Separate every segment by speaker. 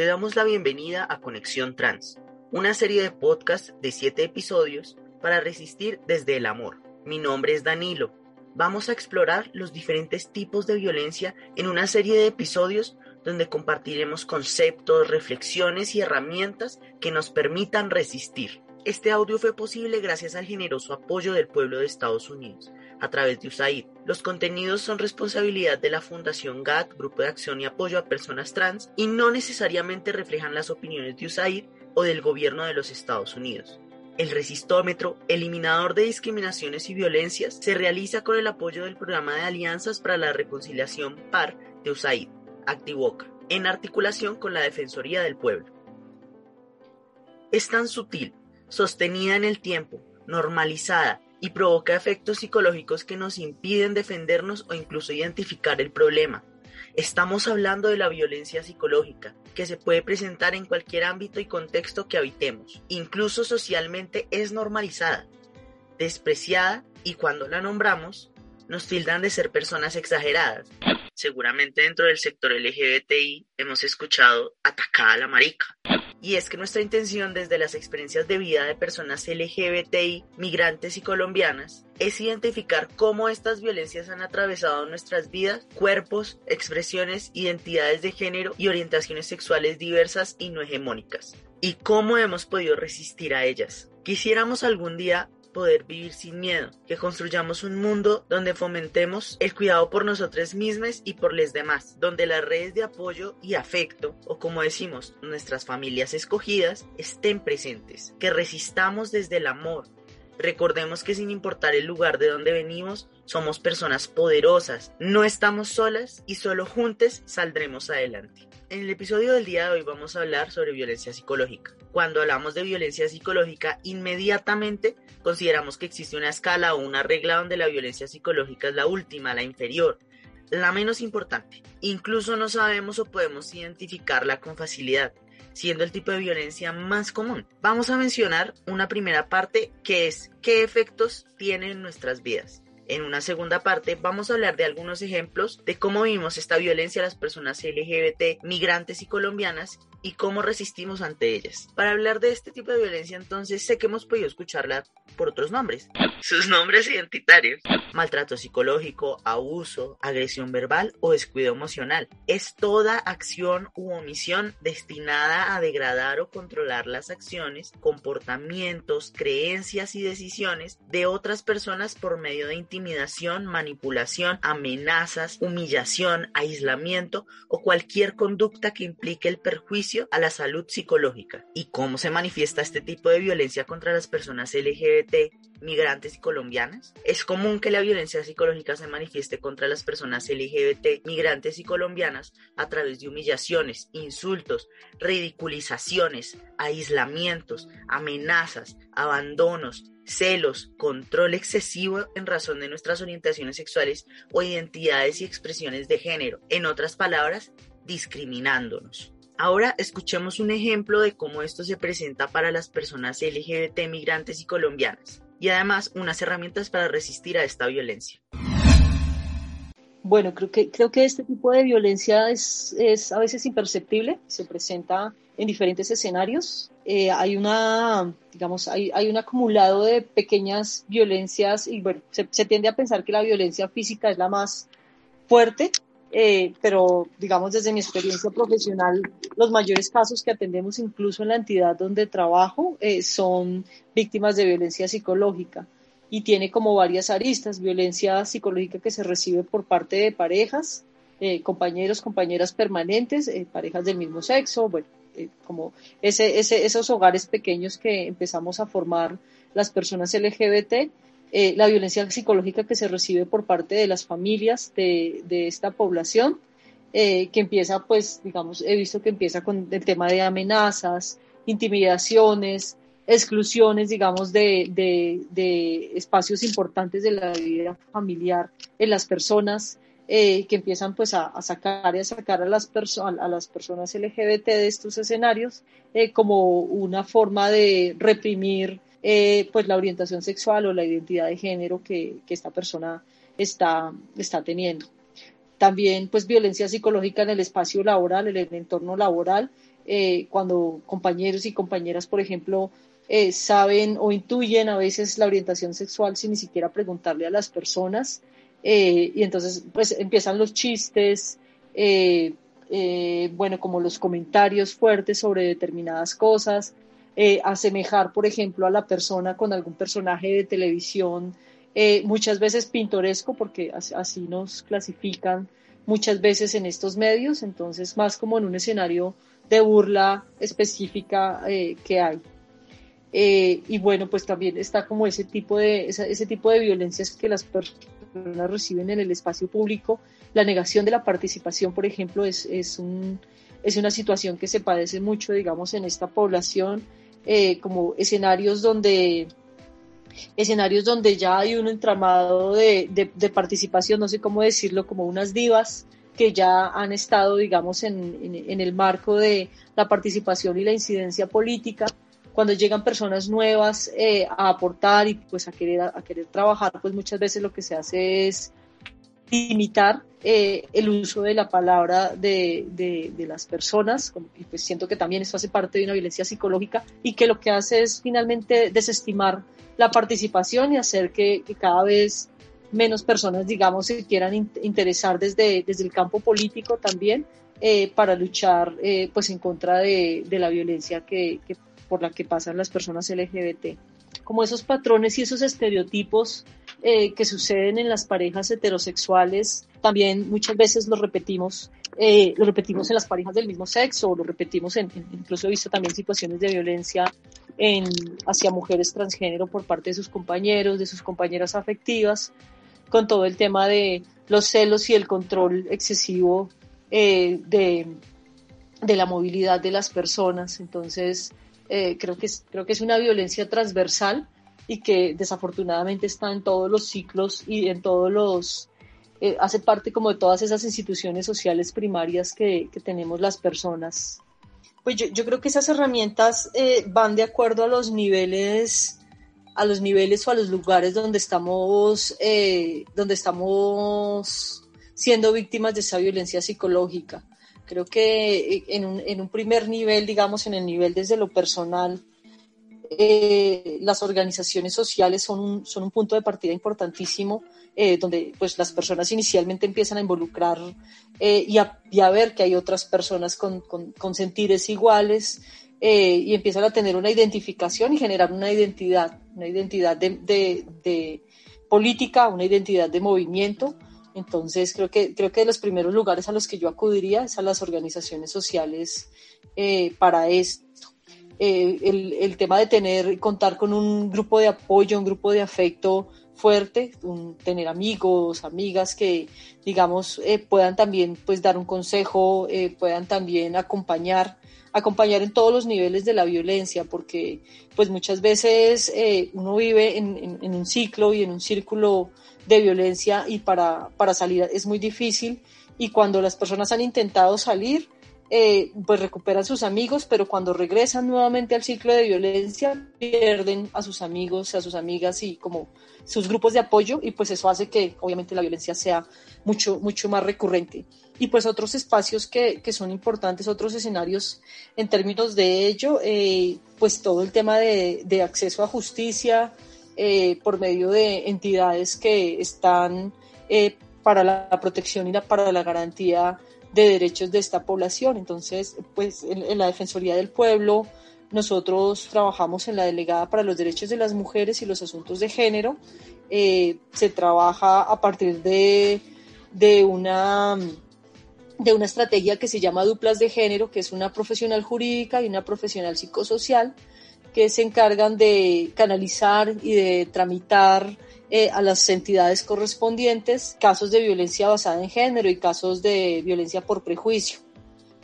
Speaker 1: te damos la bienvenida a Conexión Trans, una serie de podcasts de 7 episodios para resistir desde el amor. Mi nombre es Danilo. Vamos a explorar los diferentes tipos de violencia en una serie de episodios donde compartiremos conceptos, reflexiones y herramientas que nos permitan resistir. Este audio fue posible gracias al generoso apoyo del pueblo de Estados Unidos a través de USAID. Los contenidos son responsabilidad de la Fundación GATT, Grupo de Acción y Apoyo a Personas Trans, y no necesariamente reflejan las opiniones de USAID o del gobierno de los Estados Unidos. El resistómetro, eliminador de discriminaciones y violencias, se realiza con el apoyo del Programa de Alianzas para la Reconciliación PAR de USAID, Activoca, en articulación con la Defensoría del Pueblo. Es tan sutil sostenida en el tiempo, normalizada y provoca efectos psicológicos que nos impiden defendernos o incluso identificar el problema. Estamos hablando de la violencia psicológica, que se puede presentar en cualquier ámbito y contexto que habitemos. Incluso socialmente es normalizada, despreciada y cuando la nombramos, nos tildan de ser personas exageradas. Seguramente dentro del sector LGBTI hemos escuchado atacada a la marica. Y es que nuestra intención desde las experiencias de vida de personas LGBTI, migrantes y colombianas, es identificar cómo estas violencias han atravesado nuestras vidas, cuerpos, expresiones, identidades de género y orientaciones sexuales diversas y no hegemónicas, y cómo hemos podido resistir a ellas. Quisiéramos algún día poder vivir sin miedo, que construyamos un mundo donde fomentemos el cuidado por nosotros mismos y por los demás, donde las redes de apoyo y afecto, o como decimos, nuestras familias escogidas, estén presentes, que resistamos desde el amor. Recordemos que sin importar el lugar de donde venimos, somos personas poderosas, no estamos solas y solo juntos saldremos adelante. En el episodio del día de hoy vamos a hablar sobre violencia psicológica. Cuando hablamos de violencia psicológica, inmediatamente consideramos que existe una escala o una regla donde la violencia psicológica es la última, la inferior, la menos importante. Incluso no sabemos o podemos identificarla con facilidad, siendo el tipo de violencia más común. Vamos a mencionar una primera parte que es qué efectos tiene en nuestras vidas. En una segunda parte vamos a hablar de algunos ejemplos de cómo vivimos esta violencia a las personas LGBT, migrantes y colombianas y cómo resistimos ante ellas. Para hablar de este tipo de violencia entonces sé que hemos podido escucharla por otros nombres. Sus nombres identitarios. Maltrato psicológico, abuso, agresión verbal o descuido emocional. Es toda acción u omisión destinada a degradar o controlar las acciones, comportamientos, creencias y decisiones de otras personas por medio de intimidación, manipulación, amenazas, humillación, aislamiento o cualquier conducta que implique el perjuicio a la salud psicológica. ¿Y cómo se manifiesta este tipo de violencia contra las personas LGBT, migrantes y colombianas? Es común que la violencia psicológica se manifieste contra las personas LGBT, migrantes y colombianas a través de humillaciones, insultos, ridiculizaciones, aislamientos, amenazas, abandonos, celos, control excesivo en razón de nuestras orientaciones sexuales o identidades y expresiones de género. En otras palabras, discriminándonos. Ahora escuchemos un ejemplo de cómo esto se presenta para las personas LGBT migrantes y colombianas y además unas herramientas para resistir a esta violencia.
Speaker 2: Bueno, creo que, creo que este tipo de violencia es, es a veces imperceptible, se presenta en diferentes escenarios. Eh, hay una, digamos, hay, hay, un acumulado de pequeñas violencias y bueno, se, se, tiende a pensar que la violencia física es la más fuerte, eh, pero digamos desde mi experiencia profesional, los mayores casos que atendemos incluso en la entidad donde trabajo eh, son víctimas de violencia psicológica. Y tiene como varias aristas, violencia psicológica que se recibe por parte de parejas, eh, compañeros, compañeras permanentes, parejas del mismo sexo, bueno, como ese, ese, esos hogares pequeños que empezamos a formar las personas LGBT eh, la violencia psicológica que se recibe por parte de las familias de, de esta población, eh, que empieza, pues, digamos, he visto que empieza con el tema de amenazas, intimidaciones, exclusiones, digamos, de, de, de espacios importantes de la vida familiar en las personas, eh, que empiezan pues a, a, sacar y a sacar a las, a las personas LGBT de estos escenarios eh, como una forma de reprimir eh, pues la orientación sexual o la identidad de género que, que esta persona está, está teniendo. También pues violencia psicológica en el espacio laboral, en el entorno laboral, eh, cuando compañeros y compañeras, por ejemplo, eh, saben o intuyen a veces la orientación sexual sin ni siquiera preguntarle a las personas y entonces pues empiezan los chistes, bueno, como los comentarios fuertes sobre determinadas cosas, asemejar, por ejemplo, a la persona con algún personaje de televisión, muchas veces pintoresco, porque así nos clasifican muchas veces en estos medios, entonces más como en un escenario de burla específica que hay. y bueno, pues también está como ese tipo de, ese, tipo de violencias que las personas reciben en el espacio público. La negación de la participación, por ejemplo, es, es, un, es una situación que se padece mucho, digamos, en esta población, eh, como escenarios donde escenarios donde ya hay un entramado de, de, de, participación, no sé cómo decirlo, como unas divas que ya han estado, digamos, en, en, en el marco de la participación y la incidencia política. Cuando llegan personas nuevas eh, a aportar y pues a querer, a, querer trabajar, pues muchas veces lo que se hace es limitar eh, el uso de la palabra de, de, de, las personas, y pues siento que también esto hace parte de una violencia psicológica y que lo que hace es finalmente desestimar la participación y hacer que, que cada vez menos personas, digamos, se quieran in interesar desde, desde el campo político también eh, para luchar eh, pues en contra de, de la violencia que, que por la que pasan las personas LGBT. Como esos patrones y esos estereotipos eh, que suceden en las parejas heterosexuales, también muchas veces los repetimos, eh, lo repetimos en las parejas del mismo sexo, o lo repetimos en, incluso he visto también situaciones de violencia en, hacia mujeres transgénero por parte de sus compañeros, de sus compañeras afectivas, con todo el tema de los celos y el control excesivo eh, de, de la movilidad de las personas. Entonces, eh, creo, que creo que es una violencia transversal y que desafortunadamente está en todos los ciclos y en todos los, eh, hace parte como de todas esas instituciones sociales primarias que, que tenemos las personas. Pues yo, yo, creo que esas herramientas eh, van de acuerdo a los niveles a los niveles o a los lugares donde estamos eh, donde estamos siendo víctimas de esa violencia psicológica. Creo que eh, en un, en un primer nivel, digamos, en el nivel desde lo personal, eh, las organizaciones sociales son un, son un punto de partida importantísimo, eh, donde pues las personas inicialmente empiezan a involucrar eh, y, a, y, a, ver que hay otras personas con, con, con sentires iguales eh, y empiezan a tener una identificación y generar una identidad, una identidad de, de, de política, una identidad de movimiento entonces, creo que, creo que de los primeros lugares a los que yo acudiría es a las organizaciones sociales eh, para esto. Eh, el, el, tema de tener, contar con un grupo de apoyo, un grupo de afecto fuerte, tener amigos, amigas que, digamos, eh, puedan también pues, dar un consejo, eh, puedan también acompañar, acompañar en todos los niveles de la violencia, porque pues muchas veces eh, uno vive en, en, en un ciclo y en un círculo de violencia y para, para salir es muy difícil y cuando las personas han intentado salir, eh, pues recuperan sus amigos, pero cuando regresan nuevamente al ciclo de violencia, pierden a sus amigos, a sus amigas y como sus grupos de apoyo y pues eso hace que obviamente la violencia sea mucho, mucho más recurrente. Y pues otros espacios que, que son importantes, otros escenarios en términos de ello, eh, pues todo el tema de, de acceso a justicia, eh, por medio de entidades que están eh, para la protección y la, para la garantía de derechos de esta población. Entonces, pues en, la Defensoría del Pueblo, nosotros trabajamos en la Delegada para los Derechos de las Mujeres y los Asuntos de Género. Eh, se trabaja a partir de, de una de una estrategia que se llama duplas de género, que es una profesional jurídica y una profesional psicosocial, que se encargan de canalizar y de tramitar eh, a las entidades correspondientes casos de violencia basada en género y casos de violencia por prejuicio.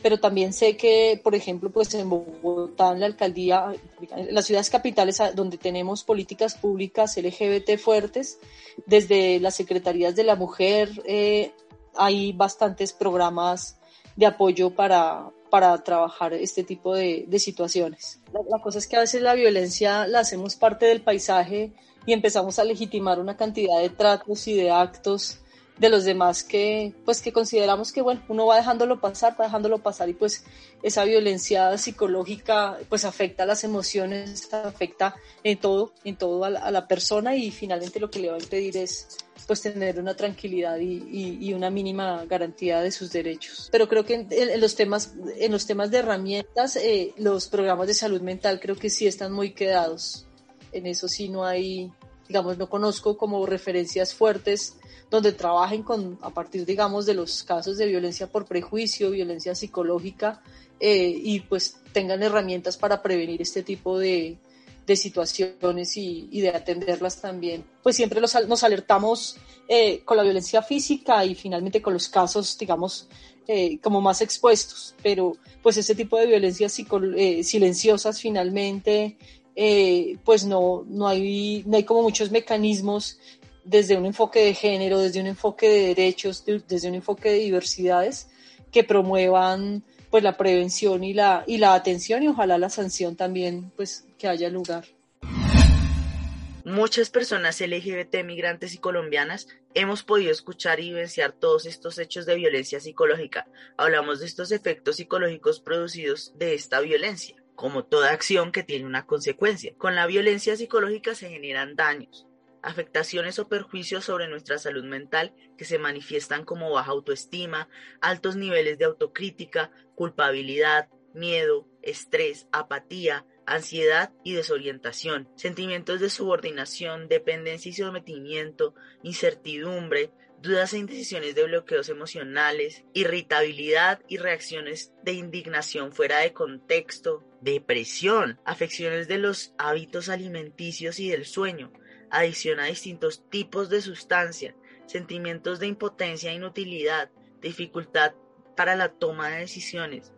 Speaker 2: Pero también sé que, por ejemplo, pues en Bogotá, en la alcaldía, en las ciudades capitales donde tenemos políticas públicas LGBT fuertes, desde las secretarías de la mujer eh, hay bastantes programas de apoyo para, para trabajar este tipo de, de situaciones. La, la, cosa es que a veces la violencia la hacemos parte del paisaje y empezamos a legitimar una cantidad de tratos y de actos de los demás que pues que consideramos que bueno uno va dejándolo pasar va dejándolo pasar y pues esa violencia psicológica pues afecta las emociones afecta en todo en todo a la, a la persona y finalmente lo que le va a impedir es pues tener una tranquilidad y, y, una mínima garantía de sus derechos. Pero creo que en, en los temas, en los temas de herramientas, eh, los programas de salud mental creo que sí están muy quedados. En eso sí no hay, digamos, no conozco como referencias fuertes donde trabajen con, a partir, digamos, de los casos de violencia por prejuicio, violencia psicológica, eh, y pues tengan herramientas para prevenir este tipo de, de situaciones y, y, de atenderlas también. Pues siempre los, nos alertamos eh, con la violencia física y finalmente con los casos, digamos, eh, como más expuestos, pero pues ese tipo de violencias eh, silenciosas finalmente, eh, pues no, no, hay, no hay como muchos mecanismos desde un enfoque de género, desde un enfoque de derechos, de, desde un enfoque de diversidades que promuevan pues la prevención y la, y la atención y ojalá la sanción también pues que haya lugar.
Speaker 1: Muchas personas LGBT, migrantes y colombianas hemos podido escuchar y vivenciar todos estos hechos de violencia psicológica. Hablamos de estos efectos psicológicos producidos de esta violencia, como toda acción que tiene una consecuencia. Con la violencia psicológica se generan daños, afectaciones o perjuicios sobre nuestra salud mental que se manifiestan como baja autoestima, altos niveles de autocrítica, culpabilidad, miedo, estrés, apatía, ansiedad y desorientación, sentimientos de subordinación, dependencia y sometimiento, incertidumbre, dudas e indecisiones de bloqueos emocionales, irritabilidad y reacciones de indignación fuera de contexto, depresión, afecciones de los hábitos alimenticios y del sueño, adición a distintos tipos de sustancia, sentimientos de impotencia e inutilidad, dificultad para la toma de decisiones,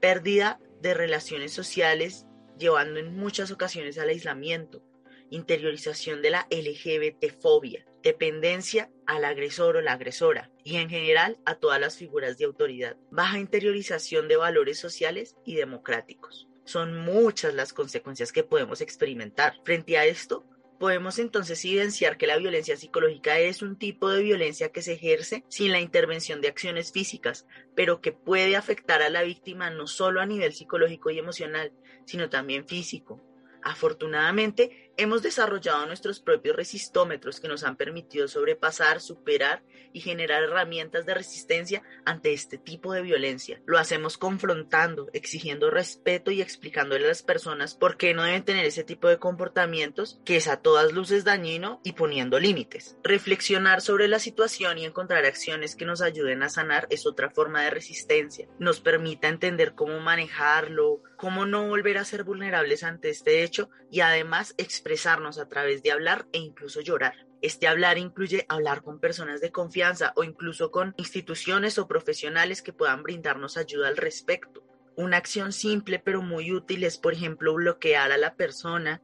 Speaker 1: pérdida de relaciones sociales llevando en muchas ocasiones al aislamiento, interiorización de la LGBT-fobia, dependencia al agresor o la agresora y en general a todas las figuras de autoridad, baja interiorización de valores sociales y democráticos. Son muchas las consecuencias que podemos experimentar. Frente a esto, podemos entonces evidenciar que la violencia psicológica es un tipo de violencia que se ejerce sin la intervención de acciones físicas, pero que puede afectar a la víctima no solo a nivel psicológico y emocional, sino también físico. Afortunadamente, hemos desarrollado nuestros propios resistómetros que nos han permitido sobrepasar, superar y generar herramientas de resistencia ante este tipo de violencia. Lo hacemos confrontando, exigiendo respeto y explicándole a las personas por qué no deben tener ese tipo de comportamientos que es a todas luces dañino y poniendo límites. Reflexionar sobre la situación y encontrar acciones que nos ayuden a sanar es otra forma de resistencia. Nos permita entender cómo manejarlo, cómo no volver a ser vulnerables ante este hecho y además expresarnos a través de hablar e incluso llorar. Este hablar incluye hablar con personas de confianza o incluso con instituciones o profesionales que puedan brindarnos ayuda al respecto. Una acción simple pero muy útil es, por ejemplo, bloquear a la persona,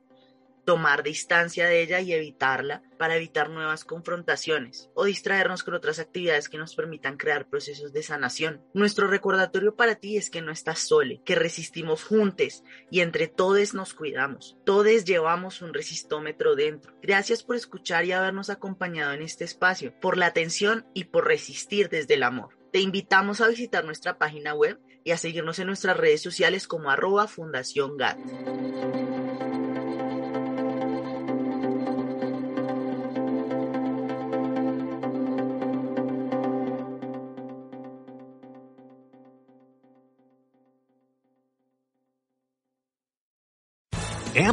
Speaker 1: tomar distancia de ella y evitarla para evitar nuevas confrontaciones o distraernos con otras actividades que nos permitan crear procesos de sanación. Nuestro recordatorio para ti es que no estás sole, que resistimos juntos y entre todos nos cuidamos. Todos llevamos un resistómetro dentro. Gracias por escuchar y habernos acompañado en este espacio, por la atención y por resistir desde el amor. Te invitamos a visitar nuestra página web y a seguirnos en nuestras redes sociales como arroba Fundación GAT.